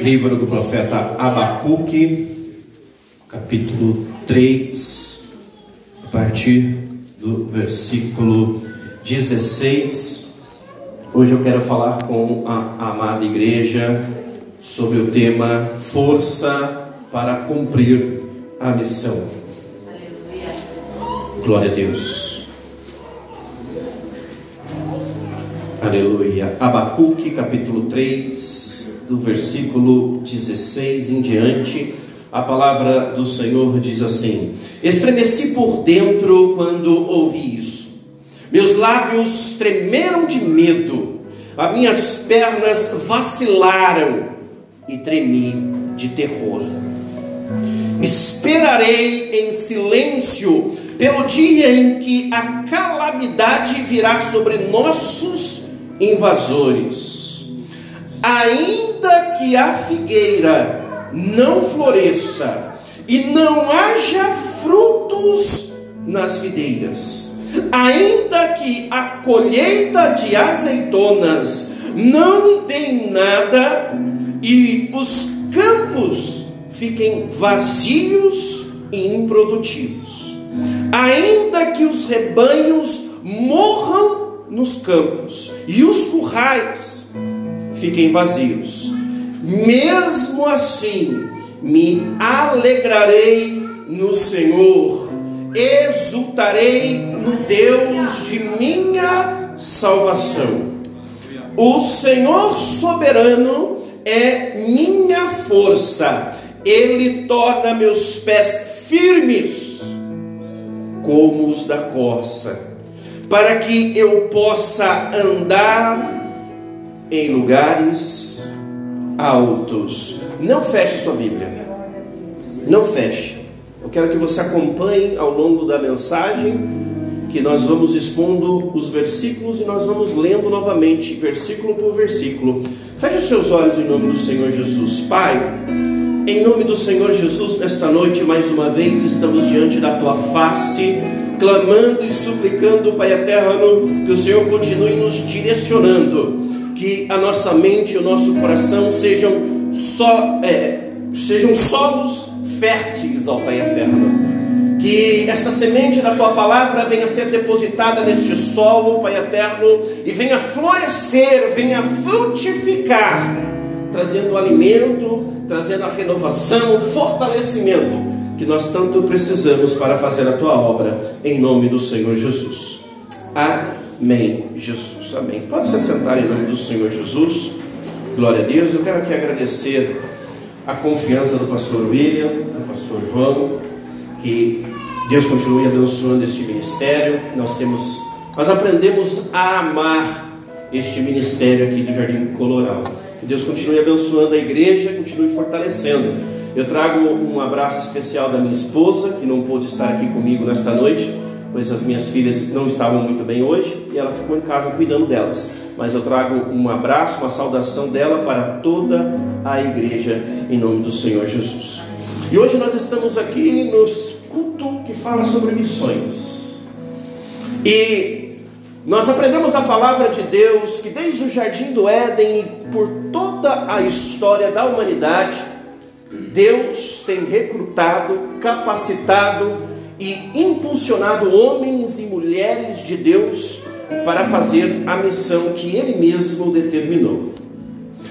Livro do profeta Abacuque, capítulo 3, a partir do versículo 16. Hoje eu quero falar com a amada igreja sobre o tema Força para cumprir a missão. Glória a Deus. Aleluia. Abacuque, capítulo 3, do versículo 16 em diante. A palavra do Senhor diz assim: Estremeci por dentro quando ouvi isso. Meus lábios tremeram de medo, as minhas pernas vacilaram e tremi de terror. Esperarei em silêncio pelo dia em que a calamidade virá sobre nossos invasores. Ainda que a figueira não floresça e não haja frutos nas videiras, ainda que a colheita de azeitonas não dê nada e os campos fiquem vazios e improdutivos, ainda que os rebanhos morram nos campos e os currais fiquem vazios. Mesmo assim, me alegrarei no Senhor, exultarei no Deus de minha salvação. O Senhor soberano é minha força, ele torna meus pés firmes como os da corça para que eu possa andar em lugares altos. Não feche sua Bíblia. Não feche. Eu quero que você acompanhe ao longo da mensagem que nós vamos expondo os versículos e nós vamos lendo novamente, versículo por versículo. Feche os seus olhos em nome do Senhor Jesus. Pai, em nome do Senhor Jesus, nesta noite, mais uma vez, estamos diante da tua face clamando e suplicando, Pai eterno, que o Senhor continue nos direcionando, que a nossa mente e o nosso coração sejam só é, sejam solos férteis, ó Pai eterno. Que esta semente da tua palavra venha ser depositada neste solo, Pai eterno, e venha florescer, venha frutificar, trazendo alimento, trazendo a renovação, fortalecimento que nós tanto precisamos para fazer a tua obra, em nome do Senhor Jesus. Amém, Jesus. Amém. Pode se sentar em nome do Senhor Jesus. Glória a Deus. Eu quero aqui agradecer a confiança do pastor William, do pastor João, que Deus continue abençoando este ministério. Nós temos, nós aprendemos a amar este ministério aqui do Jardim Coloral. Que Deus continue abençoando a igreja, continue fortalecendo eu trago um abraço especial da minha esposa, que não pôde estar aqui comigo nesta noite, pois as minhas filhas não estavam muito bem hoje e ela ficou em casa cuidando delas. Mas eu trago um abraço, uma saudação dela para toda a igreja, em nome do Senhor Jesus. E hoje nós estamos aqui nos culto que fala sobre missões. E nós aprendemos a palavra de Deus que desde o jardim do Éden por toda a história da humanidade, Deus tem recrutado, capacitado e impulsionado homens e mulheres de Deus para fazer a missão que Ele mesmo determinou.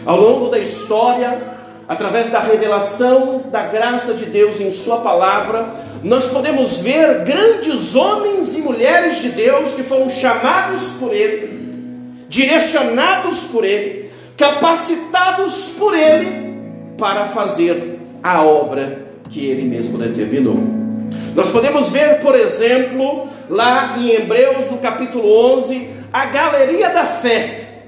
Ao longo da história, através da revelação da graça de Deus em Sua palavra, nós podemos ver grandes homens e mulheres de Deus que foram chamados por Ele, direcionados por Ele, capacitados por Ele para fazer a obra que ele mesmo determinou. Nós podemos ver, por exemplo, lá em Hebreus, no capítulo 11, a galeria da fé,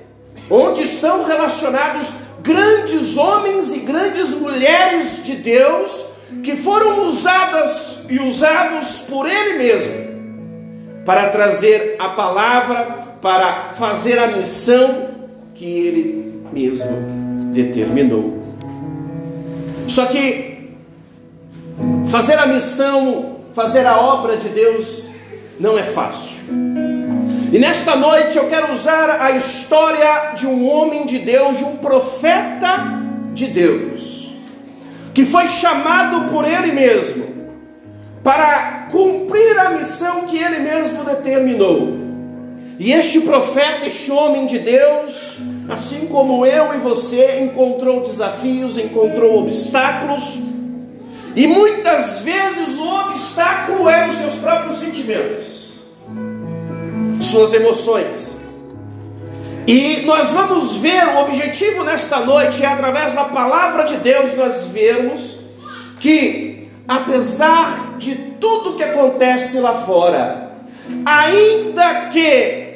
onde estão relacionados grandes homens e grandes mulheres de Deus que foram usadas e usados por Ele mesmo para trazer a palavra, para fazer a missão que Ele mesmo determinou. Só que fazer a missão, fazer a obra de Deus não é fácil. E nesta noite eu quero usar a história de um homem de Deus, de um profeta de Deus, que foi chamado por ele mesmo para cumprir a missão que ele mesmo determinou. E este profeta, este homem de Deus, assim como eu e você, encontrou desafios, encontrou obstáculos, e muitas vezes o obstáculo eram os seus próprios sentimentos, suas emoções. E nós vamos ver, o objetivo nesta noite é através da palavra de Deus nós vermos que apesar de tudo que acontece lá fora, ainda que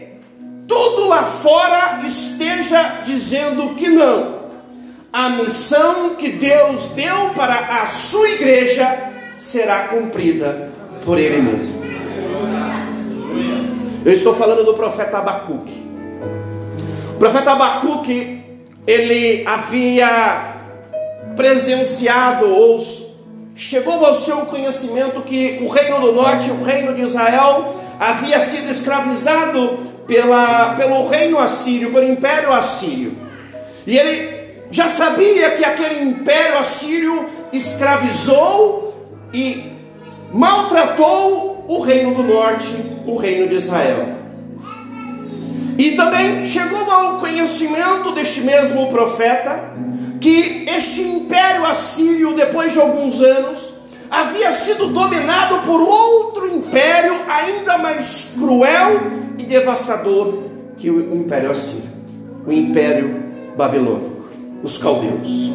tudo lá fora esteja dizendo que não. A missão que Deus deu para a sua igreja será cumprida por Ele mesmo. Eu estou falando do profeta Abacuque. O profeta Abacuque, ele havia presenciado ou chegou ao seu conhecimento que o reino do norte, o reino de Israel, havia sido escravizado pela, pelo reino assírio, pelo império assírio. E ele já sabia que aquele império assírio escravizou e maltratou o reino do norte, o reino de Israel. E também chegou ao conhecimento deste mesmo profeta que este império assírio, depois de alguns anos, havia sido dominado por outro império ainda mais cruel e devastador que o Império Assírio, o Império Babilônico, os caldeus.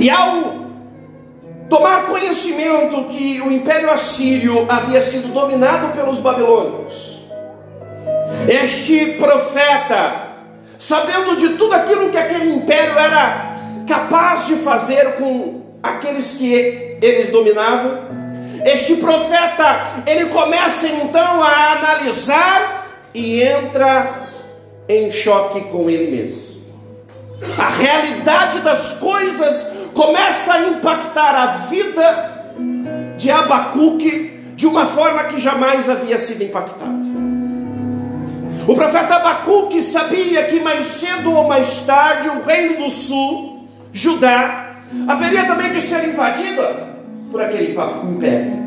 E ao tomar conhecimento que o Império Assírio havia sido dominado pelos babilônicos, este profeta, sabendo de tudo aquilo que aquele império era capaz de fazer com aqueles que eles dominavam, este profeta, ele começa então a analisar e entra em choque com ele mesmo. A realidade das coisas começa a impactar a vida de Abacuque de uma forma que jamais havia sido impactada. O profeta Abacuque sabia que mais cedo ou mais tarde o reino do sul, Judá, haveria também de ser invadida por aquele império.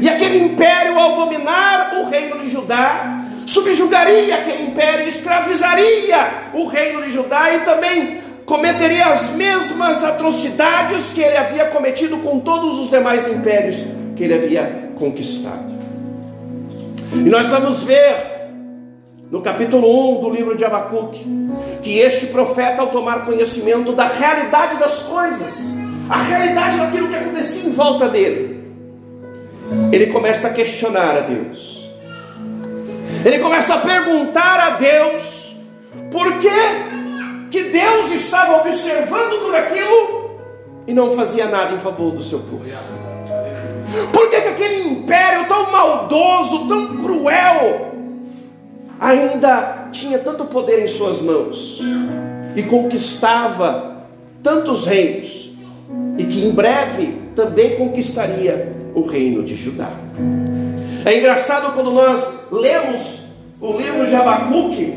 E aquele império, ao dominar o reino de Judá, subjugaria aquele império, escravizaria o reino de Judá e também cometeria as mesmas atrocidades que ele havia cometido com todos os demais impérios que ele havia conquistado. E nós vamos ver no capítulo 1 do livro de Abacuque que este profeta, ao tomar conhecimento da realidade das coisas, a realidade daquilo que acontecia em volta dele. Ele começa a questionar a Deus. Ele começa a perguntar a Deus por que, que Deus estava observando tudo aquilo e não fazia nada em favor do seu povo. Por que, que aquele império tão maldoso, tão cruel, ainda tinha tanto poder em suas mãos e conquistava tantos reinos? e que em breve também conquistaria o reino de Judá. É engraçado quando nós lemos o livro de Abacuque,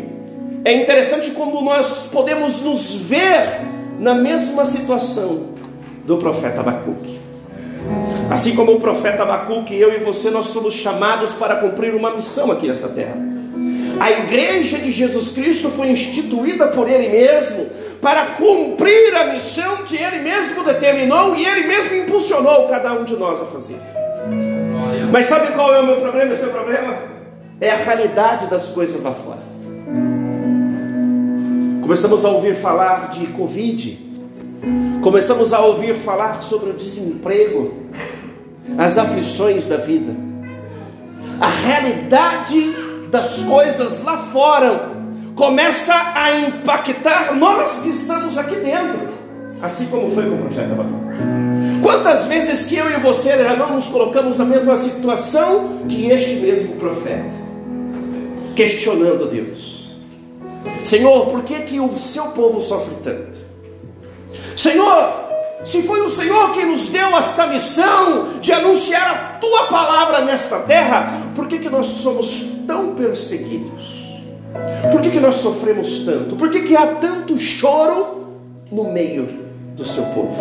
é interessante como nós podemos nos ver na mesma situação do profeta Abacuque. Assim como o profeta Abacuque, eu e você, nós somos chamados para cumprir uma missão aqui nessa terra. A igreja de Jesus Cristo foi instituída por Ele mesmo para cumprir a missão que Ele mesmo determinou e Ele mesmo impulsionou cada um de nós a fazer. Mas sabe qual é o meu problema? O seu problema é a realidade das coisas lá fora. Começamos a ouvir falar de Covid, começamos a ouvir falar sobre o desemprego, as aflições da vida, a realidade das coisas lá fora começa a impactar nós que estamos aqui dentro, assim como foi com o profeta Abacuque. Quantas vezes que eu e você já não nos colocamos na mesma situação que este mesmo profeta, questionando Deus: Senhor, por que, que o seu povo sofre tanto? Senhor, se foi o Senhor quem nos deu esta missão de anunciar a tua palavra nesta terra, por que, que nós somos tão perseguidos? Por que, que nós sofremos tanto? Por que, que há tanto choro no meio do seu povo?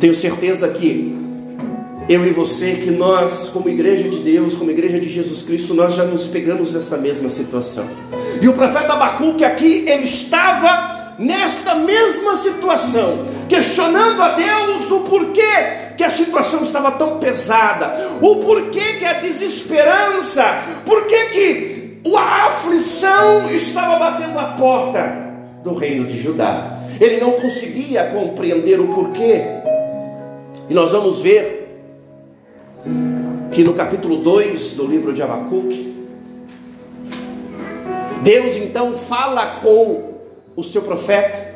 Tenho certeza que eu e você, que nós, como igreja de Deus, como igreja de Jesus Cristo, nós já nos pegamos nesta mesma situação. E o profeta Abacuque aqui, ele estava nesta mesma situação, questionando a Deus do porquê que a situação estava tão pesada, o porquê que a desesperança, porquê que a aflição estava batendo a porta do reino de Judá. Ele não conseguia compreender o porquê. E nós vamos ver que no capítulo 2 do livro de Abacuque, Deus então fala com o seu profeta,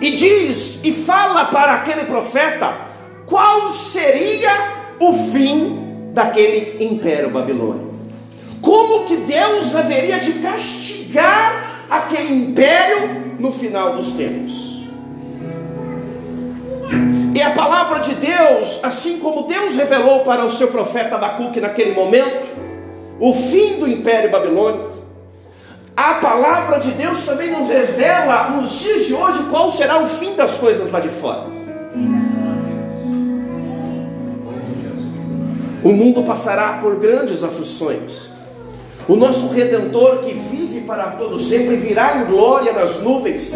e diz e fala para aquele profeta qual seria o fim daquele império babilônico. Como que Deus haveria de castigar aquele império no final dos tempos. E a palavra de Deus, assim como Deus revelou para o seu profeta Abacuque naquele momento, o fim do império babilônico, a palavra de Deus também nos revela nos dias de hoje qual será o fim das coisas lá de fora. O mundo passará por grandes aflições. O nosso redentor que vive para todo sempre virá em glória nas nuvens.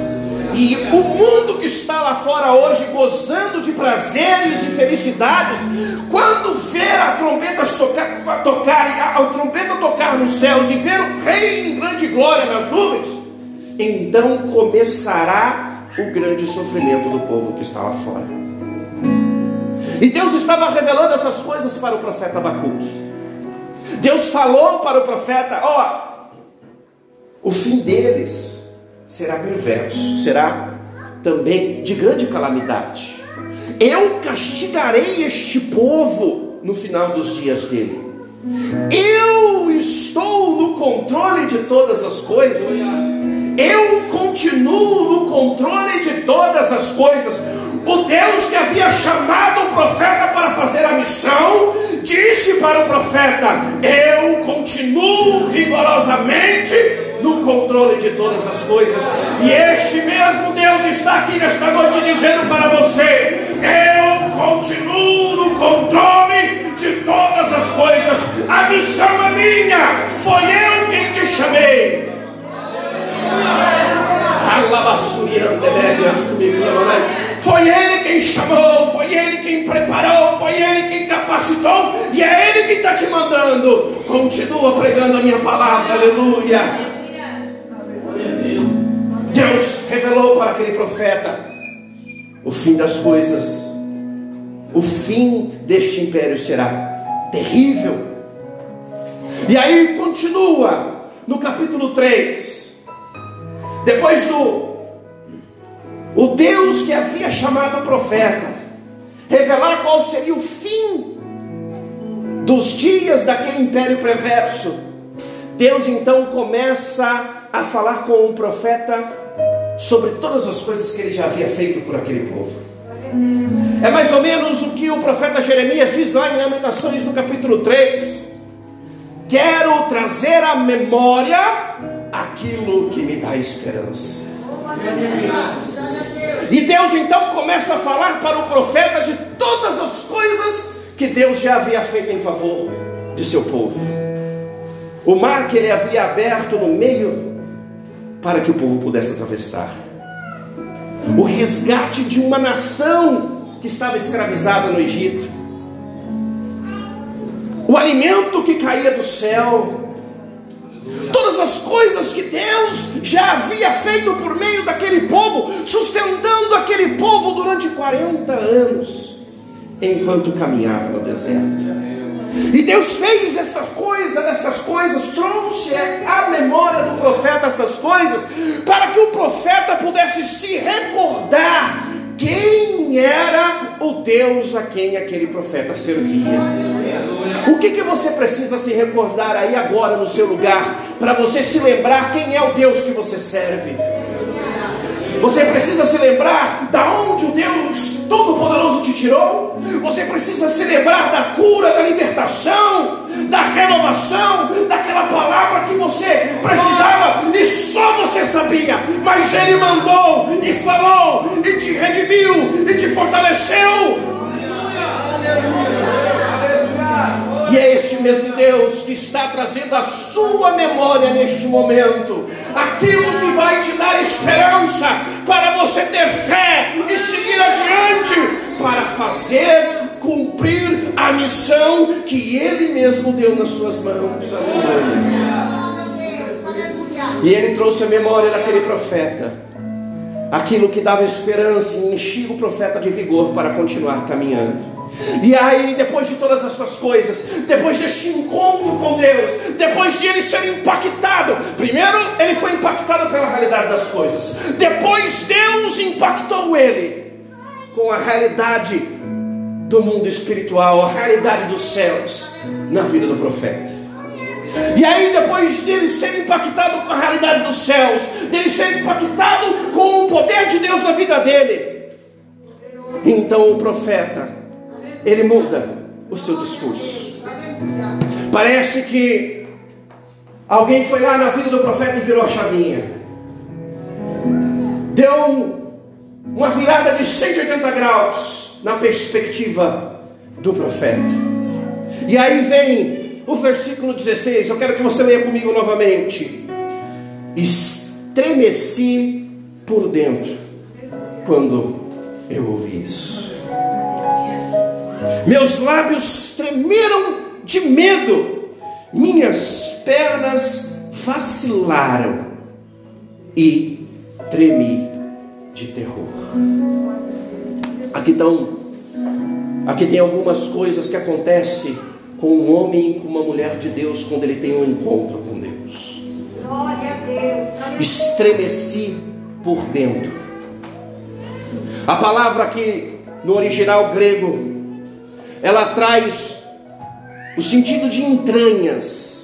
E o mundo que está lá fora hoje gozando de prazeres e felicidades, quando ver a trombeta tocar, tocar a, a trombeta tocar nos céus e ver o rei em grande glória nas nuvens, então começará o grande sofrimento do povo que está lá fora. E Deus estava revelando essas coisas para o profeta Abacuque. Deus falou para o profeta: ó, o fim deles será perverso, será também de grande calamidade. Eu castigarei este povo no final dos dias dele. Eu estou no controle de todas as coisas. Eu continuo no controle de todas as coisas. O Deus que havia chamado o profeta para fazer a missão, disse para o profeta: Eu continuo rigorosamente no controle de todas as coisas. E este mesmo Deus está aqui nesta noite dizendo para você: Eu continuo no controle Foi Ele quem chamou, foi Ele quem preparou, foi Ele quem capacitou, e é Ele que está te mandando. Continua pregando a minha palavra, aleluia. Deus revelou para aquele profeta o fim das coisas, o fim deste império será terrível. E aí continua no capítulo 3. Depois do o Deus que havia chamado o profeta, revelar qual seria o fim dos dias daquele império perverso, Deus então começa a falar com o profeta sobre todas as coisas que ele já havia feito por aquele povo. É mais ou menos o que o profeta Jeremias diz lá em Lamentações no capítulo 3. Quero trazer à memória aquilo que me dá esperança. E Deus então começa a falar para o profeta de todas as coisas que Deus já havia feito em favor de seu povo. O mar que ele havia aberto no meio para que o povo pudesse atravessar. O resgate de uma nação que estava escravizada no Egito. O alimento que caía do céu todas as coisas que Deus já havia feito por meio daquele povo, sustentando aquele povo durante 40 anos, enquanto caminhava no deserto. E Deus fez esta coisa, destas coisas, trouxe à memória do profeta estas coisas, para que o profeta pudesse se recordar quem era o Deus a quem aquele profeta servia. O que, que você precisa se recordar aí agora no seu lugar, para você se lembrar quem é o Deus que você serve? Você precisa se lembrar da onde o Deus Todo-Poderoso te tirou. Você precisa se lembrar da cura, da libertação, da renovação, daquela palavra você precisava e só você sabia, mas Ele mandou e falou e te redimiu e te fortaleceu. E é este mesmo Deus que está trazendo a sua memória neste momento, aquilo que vai te dar esperança para você ter fé e seguir adiante, para fazer cumprir a missão que Ele mesmo deu nas suas mãos. E Ele trouxe a memória daquele profeta, aquilo que dava esperança e enchia o profeta de vigor para continuar caminhando. E aí, depois de todas essas coisas, depois deste encontro com Deus, depois de ele ser impactado, primeiro ele foi impactado pela realidade das coisas, depois Deus impactou ele com a realidade do mundo espiritual, a realidade dos céus na vida do profeta. E aí, depois dele ser impactado com a realidade dos céus, dele ser impactado com o poder de Deus na vida dele, então o profeta ele muda o seu discurso. Parece que alguém foi lá na vida do profeta e virou a chavinha. Deu uma virada de 180 graus na perspectiva do profeta. E aí vem o versículo 16, eu quero que você leia comigo novamente. Estremeci por dentro quando eu ouvi isso. Meus lábios tremeram de medo, minhas pernas vacilaram e tremi de terror. Aqui estão, aqui tem algumas coisas que acontecem com um homem e com uma mulher de Deus quando ele tem um encontro com Deus. Glória a Deus. Estremeci por dentro. A palavra aqui no original grego ela traz o sentido de entranhas.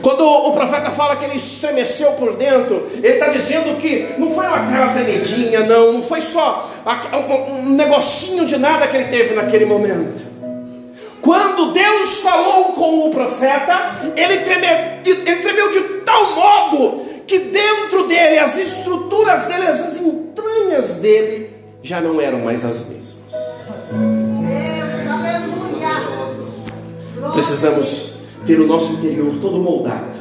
Quando o profeta fala que ele estremeceu por dentro, ele está dizendo que não foi uma cara tremedinha, não, não foi só um negocinho de nada que ele teve naquele momento. Quando Deus falou com o profeta, ele tremeu, ele tremeu de tal modo que dentro dele, as estruturas dele, as entranhas dele, já não eram mais as mesmas. Precisamos ter o nosso interior todo moldado.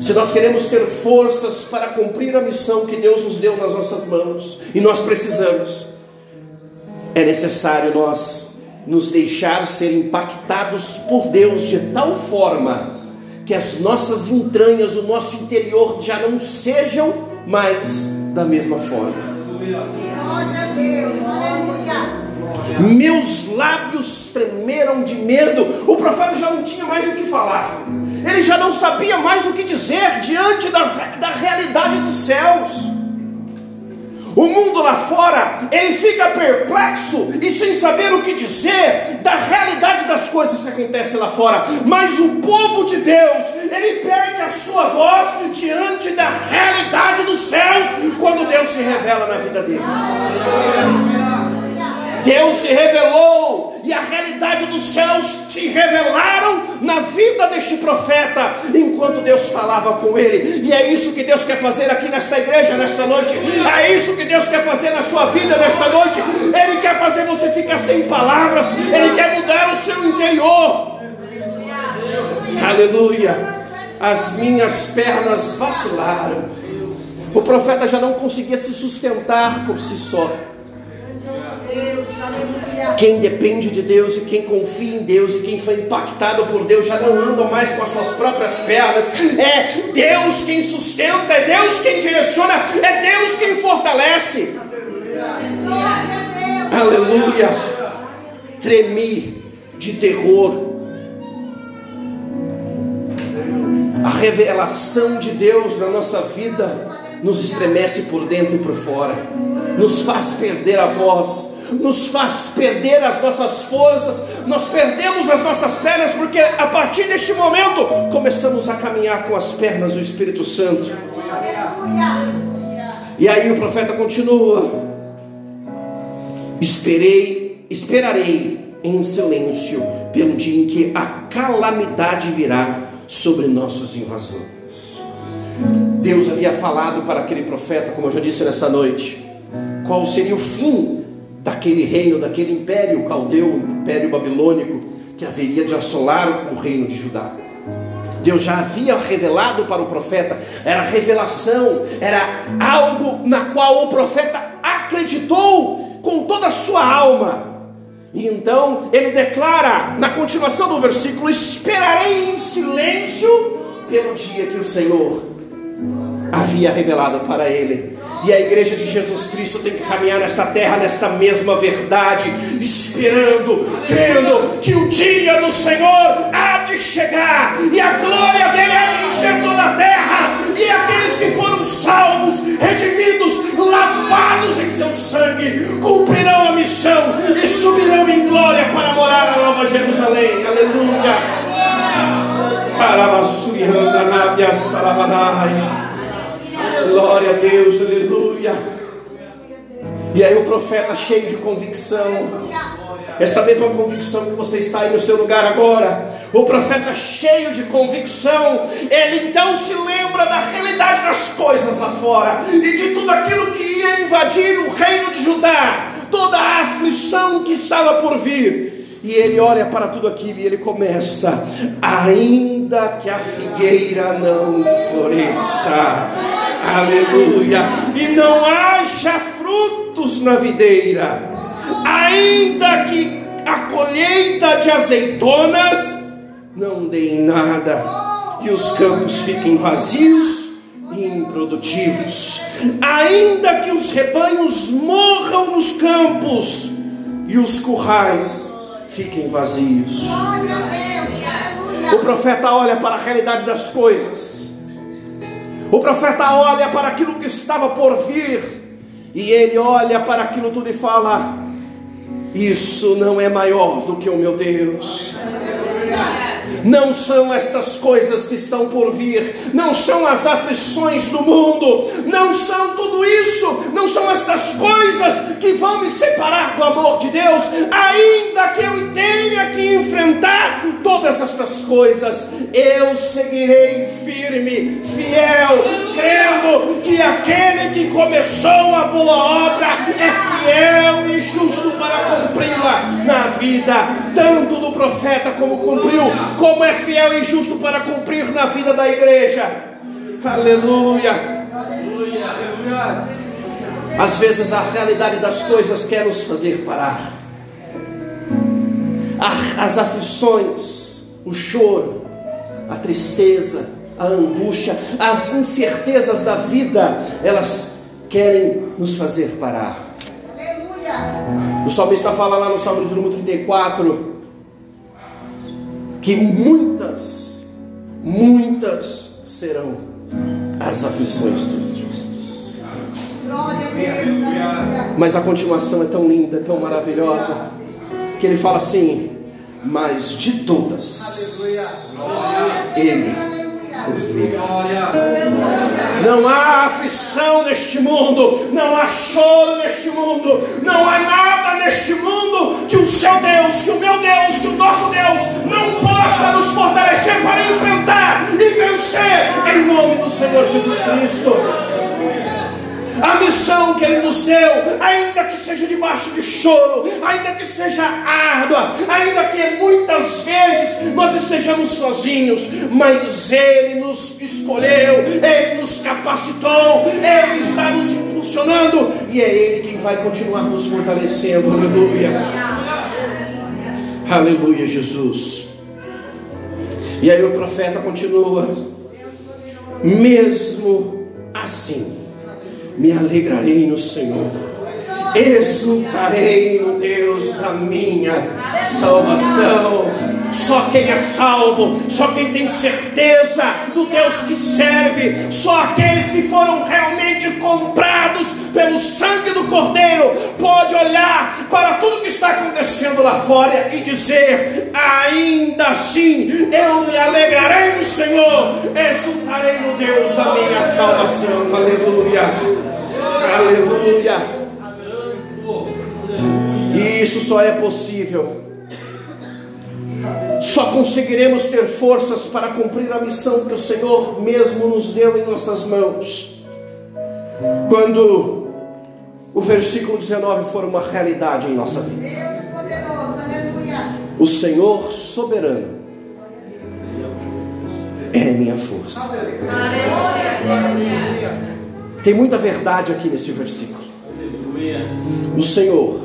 Se nós queremos ter forças para cumprir a missão que Deus nos deu nas nossas mãos, e nós precisamos, é necessário nós nos deixar ser impactados por Deus de tal forma que as nossas entranhas, o nosso interior já não sejam mais da mesma forma. Meus lábios tremeram de medo. O profeta já não tinha mais o que falar. Ele já não sabia mais o que dizer diante das, da realidade dos céus. O mundo lá fora, ele fica perplexo e sem saber o que dizer da realidade das coisas que acontecem lá fora. Mas o povo de Deus, ele perde a sua voz diante da realidade dos céus quando Deus se revela na vida deles. Deus se revelou e a realidade dos céus se revelaram na vida deste profeta enquanto Deus falava com ele. E é isso que Deus quer fazer aqui nesta igreja nesta noite. É isso que Deus quer fazer na sua vida nesta noite. Ele quer fazer você ficar sem palavras. Ele quer mudar o seu interior. Aleluia. As minhas pernas vacilaram. O profeta já não conseguia se sustentar por si só. Quem depende de Deus e quem confia em Deus e quem foi impactado por Deus já não anda mais com as suas próprias pernas. É Deus quem sustenta, é Deus quem direciona, é Deus quem fortalece. Aleluia. Tremi de terror. A revelação de Deus na nossa vida nos estremece por dentro e por fora, nos faz perder a voz, nos faz perder as nossas forças, nós perdemos as nossas pernas, porque a partir deste momento começamos a caminhar com as pernas do Espírito Santo. E aí o profeta continua: Esperei, esperarei em silêncio pelo dia em que a calamidade virá sobre nossos invasores. Deus havia falado para aquele profeta, como eu já disse nessa noite, qual seria o fim daquele reino, daquele império caldeu, império babilônico, que haveria de assolar o reino de Judá. Deus já havia revelado para o profeta, era revelação, era algo na qual o profeta acreditou com toda a sua alma. E então ele declara, na continuação do versículo: Esperarei em silêncio pelo dia que o Senhor havia revelado para ele. E a igreja de Jesus Cristo tem que caminhar nessa terra, nesta mesma verdade, esperando, crendo que o dia do Senhor há de chegar, e a glória dele há de encher toda a terra, e aqueles que foram salvos, redimidos, lavados em seu sangue, cumprirão a missão e subirão em glória para morar na Nova Jerusalém. Aleluia. Glória a Deus, aleluia. E aí o profeta cheio de convicção, esta mesma convicção que você está aí no seu lugar agora, o profeta cheio de convicção, ele então se lembra da realidade das coisas lá fora e de tudo aquilo que ia invadir o reino de Judá, toda a aflição que estava por vir. E ele olha para tudo aquilo e ele começa: ainda que a figueira não floresça, aleluia, e não haja frutos na videira, ainda que a colheita de azeitonas não dê em nada, e os campos fiquem vazios e improdutivos, ainda que os rebanhos morram nos campos e os currais fiquem vazios. O profeta olha para a realidade das coisas. O profeta olha para aquilo que estava por vir. E ele olha para aquilo tudo e fala: Isso não é maior do que o meu Deus. Não são estas coisas que estão por vir, não são as aflições do mundo, não são tudo isso, não são estas coisas que vão me separar do amor de Deus, ainda que eu tenha que enfrentar todas estas coisas, eu seguirei firme, fiel, crendo que aquele que começou a boa obra é fiel e justo para cumpri-la na vida, tanto do profeta como cumpriu, como é fiel e justo para cumprir na vida da igreja. Aleluia. Às vezes a realidade das coisas quer nos fazer parar. As aflições, o choro, a tristeza, a angústia, as incertezas da vida, elas querem nos fazer parar. O salmista fala lá no Salmo de número 34 que muitas, muitas serão as aflições dos justos. Mas a continuação é tão linda, tão maravilhosa, que ele fala assim: Mas de todas, Ele Não há aflição neste mundo, não há choro neste mundo, não há nada neste mundo que o seu Deus, que o meu Deus, que o nosso Deus não possa nos fortalecer para enfrentar e vencer em nome do Senhor Jesus Cristo a missão que Ele nos deu, ainda que seja debaixo de choro, ainda que seja árdua, ainda que muitas vezes nós estejamos sozinhos, mas Ele nos escolheu, Ele nos capacitou, Ele está nos impulsionando e é Ele quem vai continuar nos fortalecendo. Aleluia. Aleluia, Jesus. E aí o profeta continua: mesmo assim me alegrarei no Senhor, exultarei no Deus da minha salvação. Só quem é salvo, só quem tem certeza do Deus que serve, só aqueles que foram realmente comprados pelo sangue do Cordeiro, pode olhar para tudo que está acontecendo lá fora e dizer: ainda assim eu me alegrarei no Senhor, exultarei no Deus da minha salvação. Aleluia. Aleluia. E isso só é possível. Só conseguiremos ter forças para cumprir a missão que o Senhor mesmo nos deu em nossas mãos. Quando o versículo 19 for uma realidade em nossa vida. O Senhor soberano é minha força. Tem muita verdade aqui neste versículo. O Senhor.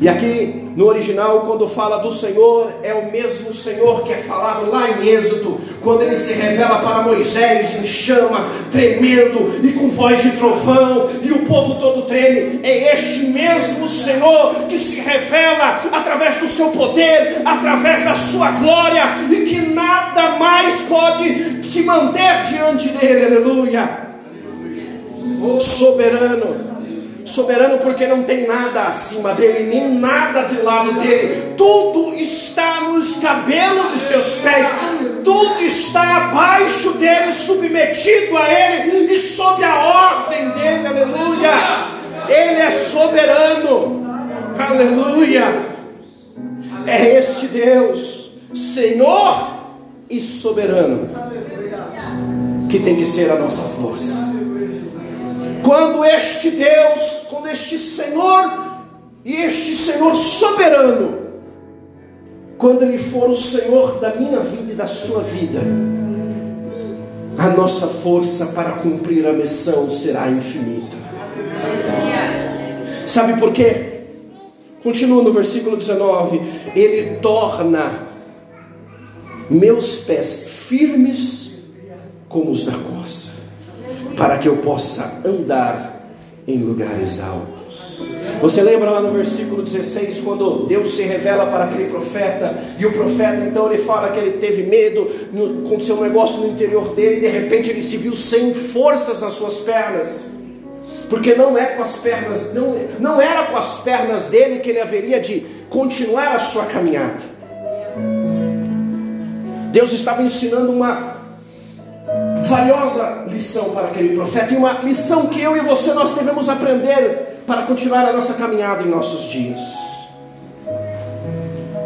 E aqui no original, quando fala do Senhor, é o mesmo Senhor que é falado lá em Êxodo, quando ele se revela para Moisés em chama, tremendo e com voz de trovão, e o povo todo treme. É este mesmo Senhor que se revela através do seu poder, através da sua glória, e que nada mais pode se manter diante dele. Aleluia. Soberano. Soberano porque não tem nada acima dele, nem nada do lado dele, tudo está nos cabelos de seus pés, tudo está abaixo dele, submetido a ele e sob a ordem dele, aleluia. Ele é soberano, aleluia. É este Deus, Senhor e soberano, que tem que ser a nossa força quando este Deus, quando este Senhor e este Senhor soberano, quando Ele for o Senhor da minha vida e da sua vida, a nossa força para cumprir a missão será infinita. Sabe por quê? Continua no versículo 19: Ele torna meus pés firmes como os da corça para que eu possa andar em lugares altos. Você lembra lá no versículo 16, quando Deus se revela para aquele profeta, e o profeta então ele fala que ele teve medo, aconteceu um negócio no interior dele, e de repente ele se viu sem forças nas suas pernas. Porque não é com as pernas, não, não era com as pernas dele que ele haveria de continuar a sua caminhada. Deus estava ensinando uma valiosa lição para aquele profeta e uma lição que eu e você nós devemos aprender para continuar a nossa caminhada em nossos dias.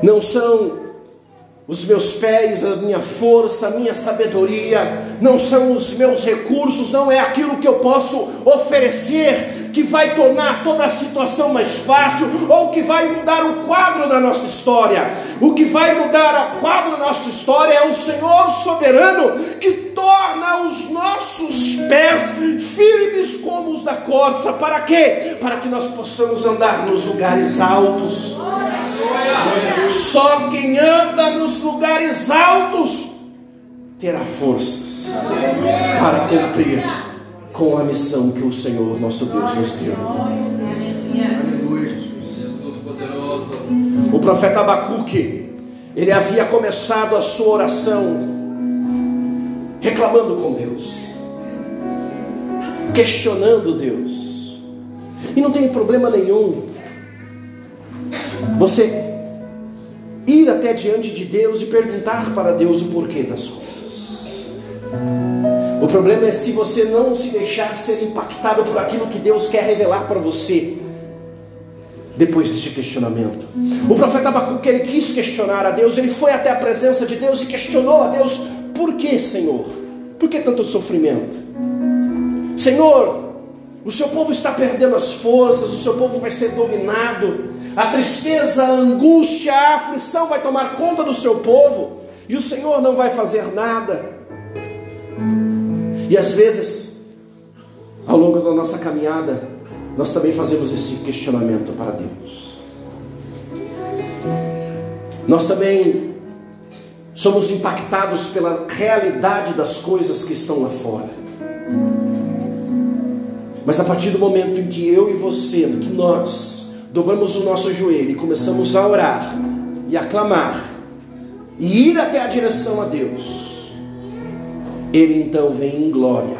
Não são os meus pés, a minha força, a minha sabedoria, não são os meus recursos, não é aquilo que eu posso oferecer que vai tornar toda a situação mais fácil ou que vai mudar o quadro da nossa história. O que vai mudar o quadro da nossa história é o Senhor soberano que torna os nossos pés firmes como os da corça. Para quê? Para que nós possamos andar nos lugares altos. Só quem anda nos lugares altos terá forças para cumprir com a missão que o Senhor nosso Deus nos deu. O profeta Abacuque, ele havia começado a sua oração reclamando com Deus, questionando Deus. E não tem problema nenhum você ir até diante de Deus e perguntar para Deus o porquê das coisas. O problema é se você não se deixar ser impactado por aquilo que Deus quer revelar para você depois deste questionamento. O profeta Abacuque ele quis questionar a Deus, ele foi até a presença de Deus e questionou a Deus: por que, Senhor? Por que tanto sofrimento? Senhor, o seu povo está perdendo as forças, o seu povo vai ser dominado a tristeza, a angústia, a aflição vai tomar conta do seu povo, e o Senhor não vai fazer nada. E às vezes, ao longo da nossa caminhada, nós também fazemos esse questionamento para Deus. Nós também somos impactados pela realidade das coisas que estão lá fora. Mas a partir do momento em que eu e você, que nós dobramos o nosso joelho e começamos a orar e a clamar e ir até a direção a Deus, Ele então vem em glória,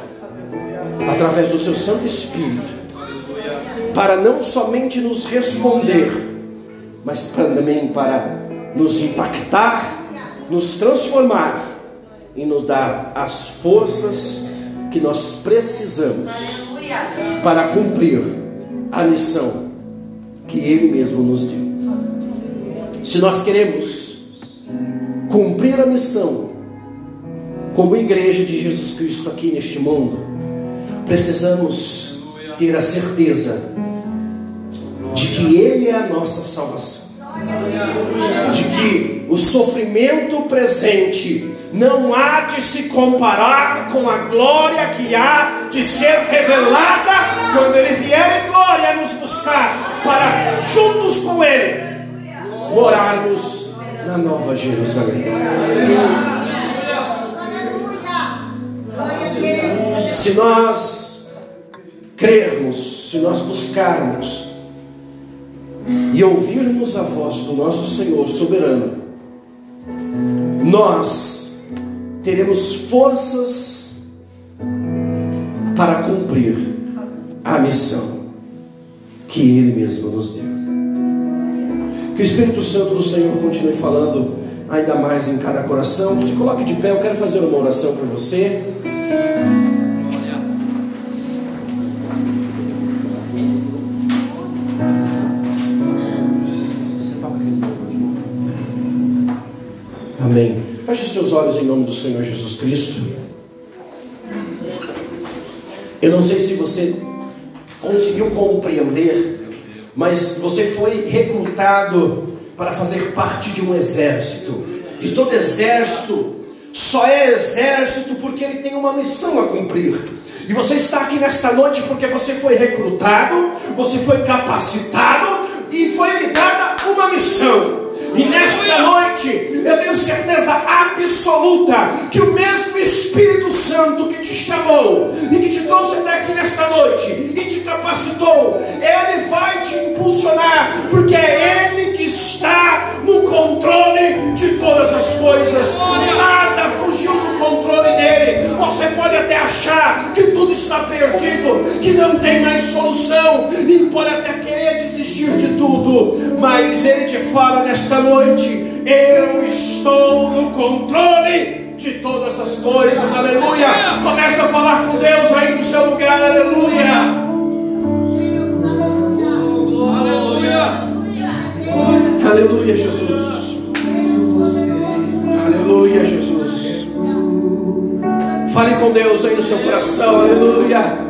através do seu Santo Espírito, para não somente nos responder, mas também para nos impactar, nos transformar e nos dar as forças que nós precisamos para cumprir a missão que Ele mesmo nos deu. Se nós queremos cumprir a missão como igreja de Jesus Cristo aqui neste mundo, precisamos ter a certeza de que Ele é a nossa salvação, de que o sofrimento presente não há de se comparar com a glória que há de ser revelada quando Ele vier em glória nos buscar, para juntos com Ele morarmos na Nova Jerusalém. Se nós crermos, se nós buscarmos e ouvirmos a voz do nosso Senhor soberano, nós teremos forças para cumprir a missão que Ele mesmo nos deu. Que o Espírito Santo do Senhor continue falando ainda mais em cada coração. Se coloque de pé, eu quero fazer uma oração por você. Amém. Feche seus olhos em nome do Senhor Jesus Cristo. Eu não sei se você conseguiu compreender, mas você foi recrutado para fazer parte de um exército. E todo exército só é exército porque ele tem uma missão a cumprir. E você está aqui nesta noite porque você foi recrutado, você foi capacitado e foi lhe dada uma missão. E nesta noite, eu tenho certeza absoluta que o mesmo Espírito Santo que te chamou e que te trouxe até aqui nesta noite e te capacitou, ele vai te impulsionar, porque é ele que está no controle de todas as coisas. Nada fugiu do controle dele. Você pode até achar que tudo está perdido, que não tem mais solução, e pode até querer desistir de tudo, mas ele te fala nesta noite: eu estou no controle de todas as coisas, aleluia. Começa a falar com Deus aí no seu lugar, aleluia. Aleluia. Aleluia, Jesus. Aleluia, Jesus. Fale com Deus aí no seu coração, aleluia.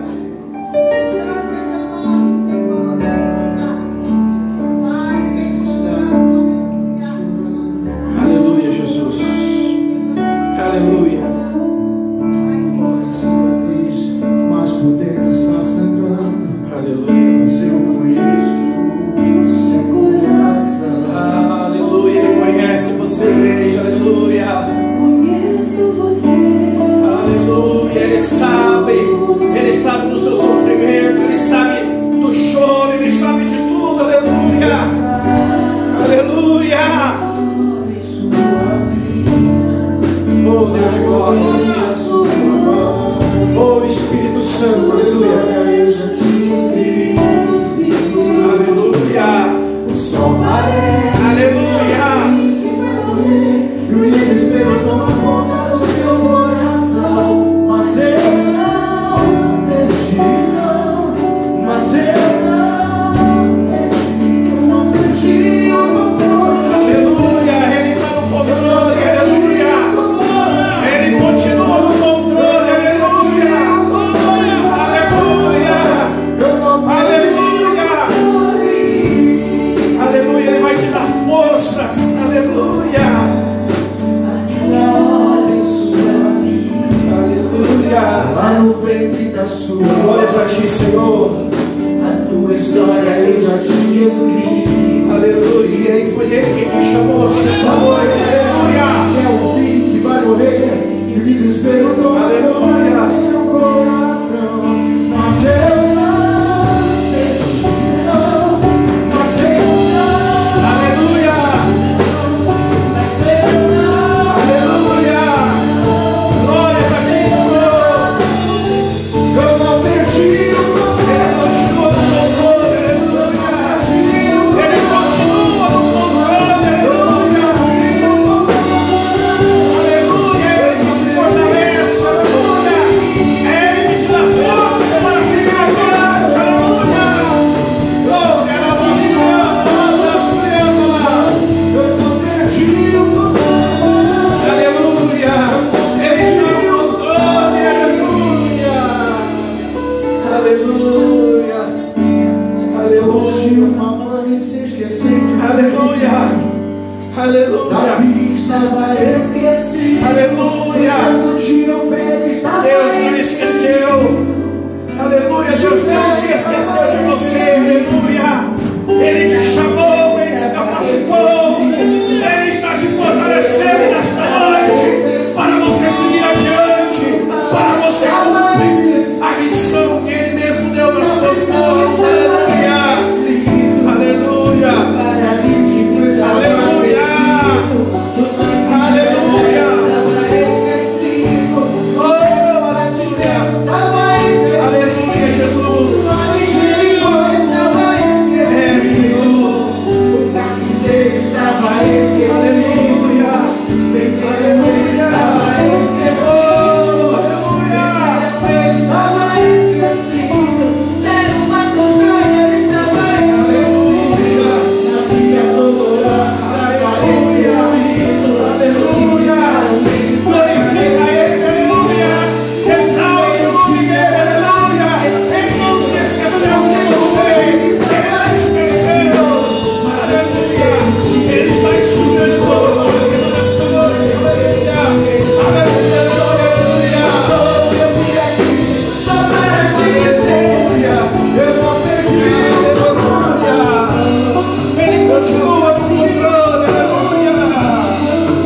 Santo,